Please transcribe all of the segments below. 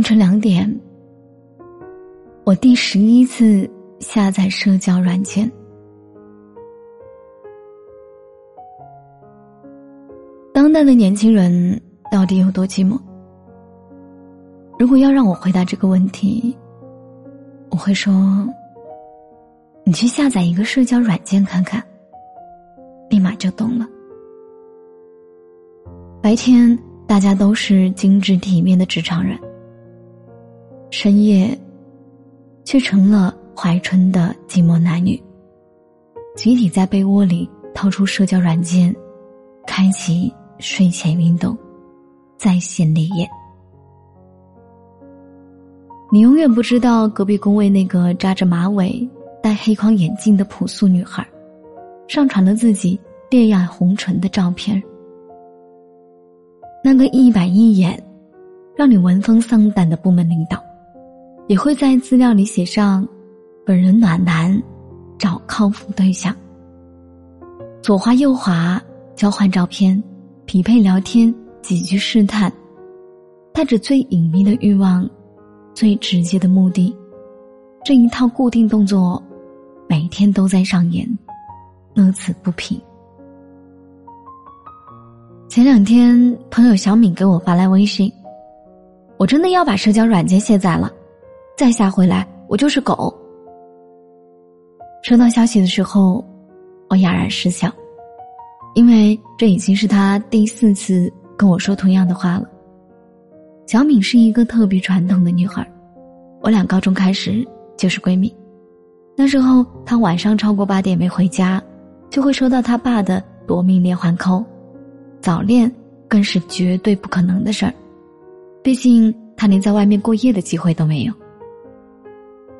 凌晨两点，我第十一次下载社交软件。当代的年轻人到底有多寂寞？如果要让我回答这个问题，我会说：你去下载一个社交软件看看，立马就懂了。白天大家都是精致体面的职场人。深夜，却成了怀春的寂寞男女。集体在被窝里掏出社交软件，开启睡前运动，在线立业。你永远不知道隔壁工位那个扎着马尾、戴黑框眼镜的朴素女孩，上传了自己烈焰红唇的照片。那个一板一眼，让你闻风丧胆的部门领导。也会在资料里写上“本人暖男，找靠谱对象”。左滑右滑，交换照片，匹配聊天，几句试探，带着最隐秘的欲望，最直接的目的，这一套固定动作，每天都在上演，乐此不疲。前两天，朋友小敏给我发来微信：“我真的要把社交软件卸载了。”再下回来，我就是狗。收到消息的时候，我哑然失笑，因为这已经是他第四次跟我说同样的话了。小敏是一个特别传统的女孩，我俩高中开始就是闺蜜。那时候她晚上超过八点没回家，就会收到她爸的夺命连环扣，早恋更是绝对不可能的事儿，毕竟她连在外面过夜的机会都没有。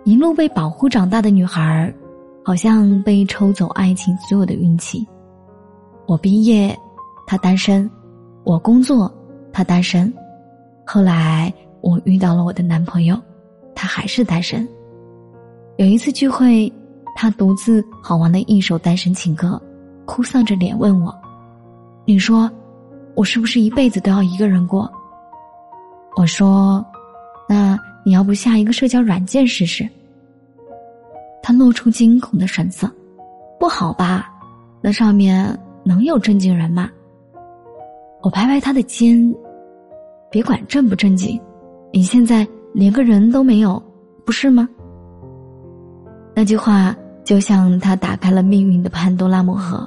一路被保护长大的女孩，好像被抽走爱情所有的运气。我毕业，他单身；我工作，他单身。后来我遇到了我的男朋友，他还是单身。有一次聚会，他独自好玩的一首单身情歌，哭丧着脸问我：“你说，我是不是一辈子都要一个人过？”我说：“那。”你要不下一个社交软件试试？他露出惊恐的神色，不好吧？那上面能有正经人吗？我拍拍他的肩，别管正不正经，你现在连个人都没有，不是吗？那句话就像他打开了命运的潘多拉魔盒。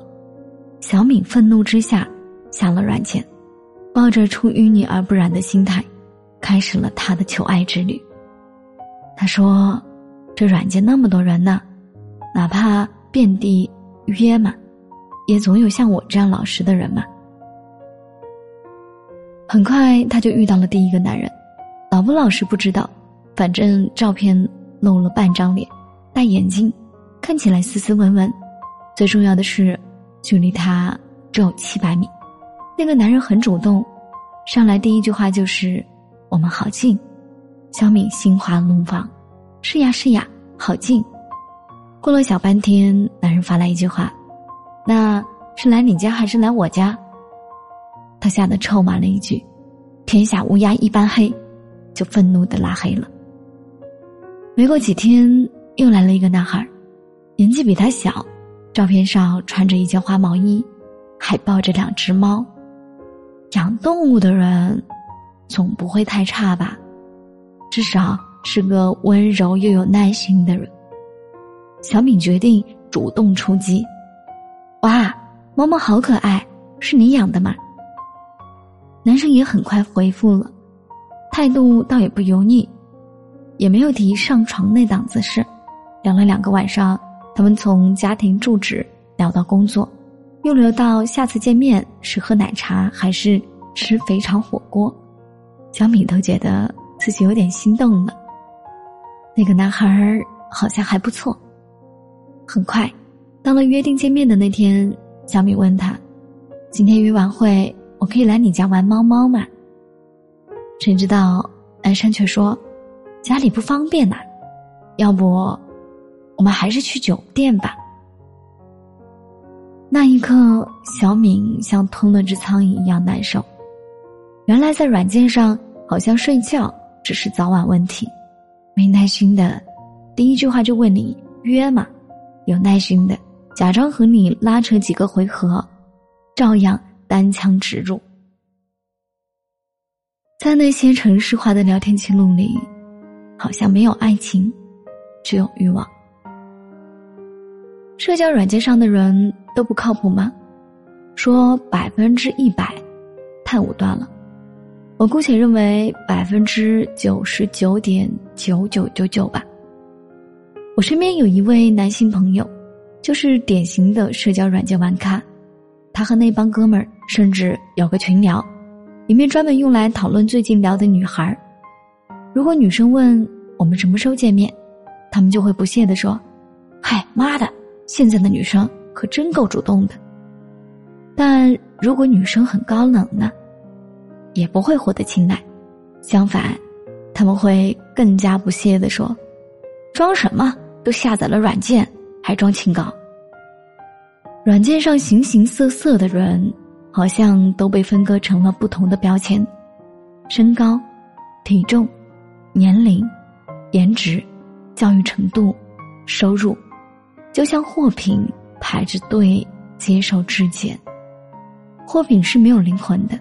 小敏愤怒之下下了软件，抱着出淤泥而不染的心态。开始了他的求爱之旅。他说：“这软件那么多人呢，哪怕遍地约嘛，也总有像我这样老实的人嘛。”很快他就遇到了第一个男人，老不老实不知道，反正照片露了半张脸，戴眼镜，看起来斯斯文文。最重要的是，距离他只有七百米。那个男人很主动，上来第一句话就是。我们好近，小敏心花怒放。是呀是呀，好近。过了小半天，男人发来一句话：“那是来你家还是来我家？”他吓得臭骂了一句：“天下乌鸦一般黑”，就愤怒的拉黑了。没过几天，又来了一个男孩，年纪比他小，照片上穿着一件花毛衣，还抱着两只猫。养动物的人。总不会太差吧，至少是个温柔又有耐心的人。小敏决定主动出击。哇，猫猫好可爱，是你养的吗？男生也很快回复了，态度倒也不油腻，也没有提上床那档子事。聊了两个晚上，他们从家庭住址聊到工作，又聊到下次见面是喝奶茶还是吃肥肠火锅，小米都觉得自己有点心动了。那个男孩儿好像还不错。很快，到了约定见面的那天，小米问他：“今天约完会，我可以来你家玩猫猫吗？”谁知道男生却说：“家里不方便呐，要不我们还是去酒店吧。”那一刻，小敏像吞了只苍蝇一样难受。原来在软件上，好像睡觉只是早晚问题。没耐心的，第一句话就问你约吗？有耐心的，假装和你拉扯几个回合，照样单枪直入。在那些城市化的聊天记录里，好像没有爱情，只有欲望。社交软件上的人都不靠谱吗？说百分之一百，太武断了。我姑且认为百分之九十九点九九九九吧。我身边有一位男性朋友，就是典型的社交软件玩咖。他和那帮哥们儿甚至有个群聊，里面专门用来讨论最近聊的女孩儿。如果女生问我们什么时候见面，他们就会不屑地说：“嗨，妈的！”现在的女生可真够主动的，但如果女生很高冷呢，也不会获得青睐。相反，他们会更加不屑地说：“装什么？都下载了软件，还装清高。”软件上形形色色的人，好像都被分割成了不同的标签：身高、体重、年龄、颜值、教育程度、收入。就像货品排着队接受质检，货品是没有灵魂的，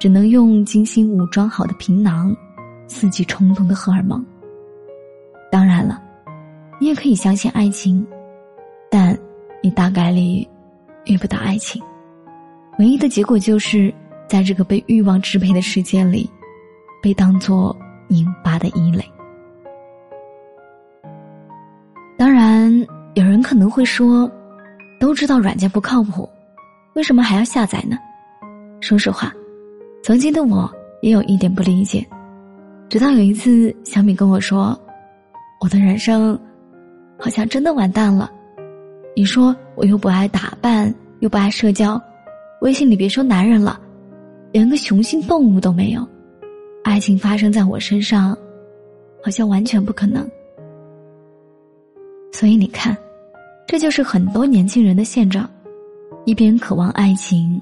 只能用精心武装好的皮囊，刺激冲动的荷尔蒙。当然了，你也可以相信爱情，但你大概率遇不到爱情，唯一的结果就是在这个被欲望支配的世界里，被当作拧巴的异类。当然。有人可能会说：“都知道软件不靠谱，为什么还要下载呢？”说实话，曾经的我也有一点不理解。直到有一次，小米跟我说：“我的人生好像真的完蛋了。”你说我又不爱打扮，又不爱社交，微信里别说男人了，连个雄性动物都没有，爱情发生在我身上，好像完全不可能。所以你看，这就是很多年轻人的现状：一边渴望爱情，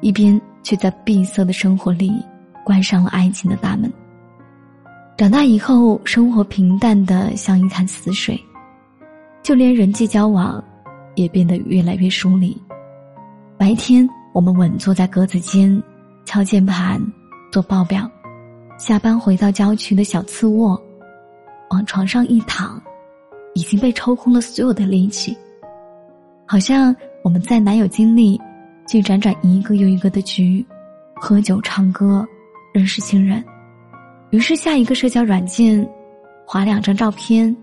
一边却在闭塞的生活里关上了爱情的大门。长大以后，生活平淡的像一潭死水，就连人际交往也变得越来越疏离。白天，我们稳坐在格子间，敲键盘，做报表；下班回到郊区的小次卧，往床上一躺。已经被抽空了所有的力气，好像我们再难有精力去辗转一个又一个的局，喝酒唱歌，认识新人，于是下一个社交软件，划两张照片，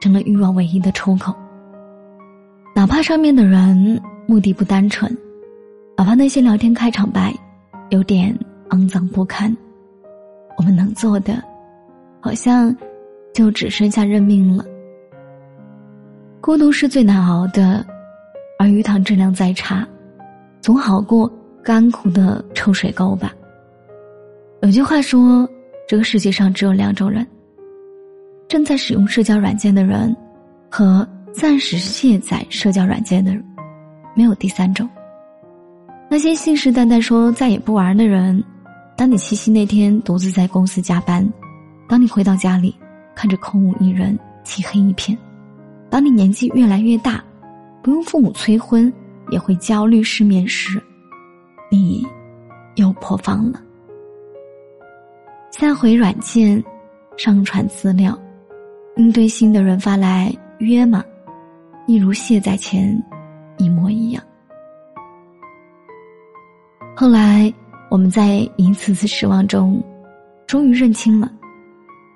成了欲望唯一的出口。哪怕上面的人目的不单纯，哪怕那些聊天开场白有点肮脏不堪，我们能做的，好像就只剩下认命了。孤独是最难熬的，而鱼塘质量再差，总好过干枯的臭水沟吧。有句话说，这个世界上只有两种人：正在使用社交软件的人，和暂时卸载社交软件的人，没有第三种。那些信誓旦旦说再也不玩的人，当你七夕那天独自在公司加班，当你回到家里，看着空无一人，漆黑一片。当你年纪越来越大，不用父母催婚也会焦虑失眠时，你又破防了。下回软件，上传资料，应对新的人发来约吗？一如卸载前一模一样。后来我们在一次次失望中，终于认清了，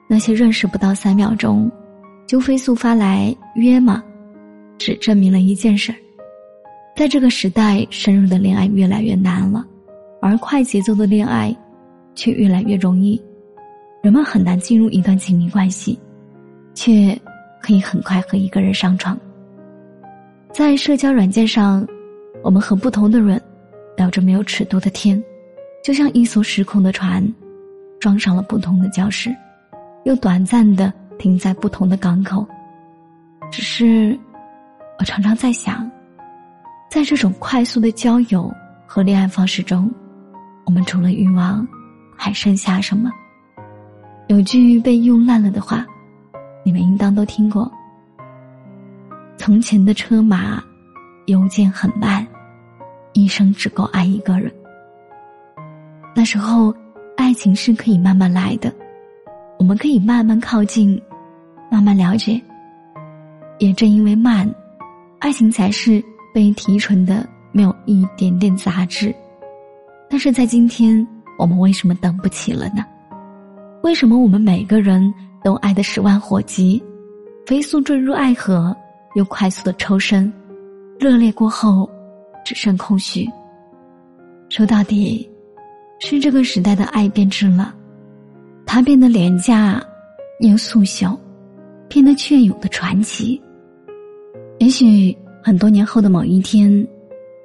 那些认识不到三秒钟。就飞速发来约吗？只证明了一件事：在这个时代，深入的恋爱越来越难了，而快节奏的恋爱却越来越容易。人们很难进入一段亲密关系，却可以很快和一个人上床。在社交软件上，我们和不同的人聊着没有尺度的天，就像一艘失控的船，装上了不同的礁石，又短暂的停在不同的港口。只是，我常常在想，在这种快速的交友和恋爱方式中，我们除了欲望，还剩下什么？有句被用烂了的话，你们应当都听过。从前的车马邮件很慢，一生只够爱一个人。那时候，爱情是可以慢慢来的，我们可以慢慢靠近，慢慢了解。也正因为慢，爱情才是被提纯的，没有一点点杂质。但是在今天，我们为什么等不起了呢？为什么我们每个人都爱得十万火急，飞速坠入爱河，又快速的抽身，热烈过后，只剩空虚。说到底，是这个时代的爱变质了，它变得廉价又速朽，变得隽永的传奇。也许很多年后的某一天，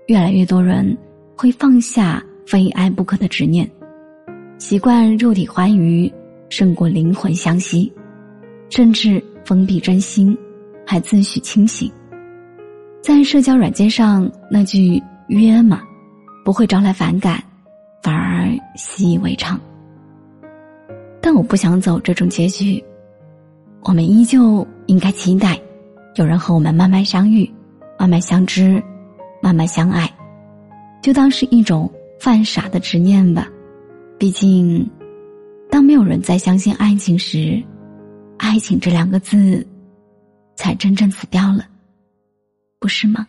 越来越多人会放下非爱不可的执念，习惯肉体欢愉。胜过灵魂相惜，甚至封闭真心，还自诩清醒。在社交软件上，那句“约嘛”，不会招来反感，反而习以为常。但我不想走这种结局，我们依旧应该期待，有人和我们慢慢相遇，慢慢相知，慢慢相爱，就当是一种犯傻的执念吧。毕竟。当没有人再相信爱情时，爱情这两个字，才真正死掉了，不是吗？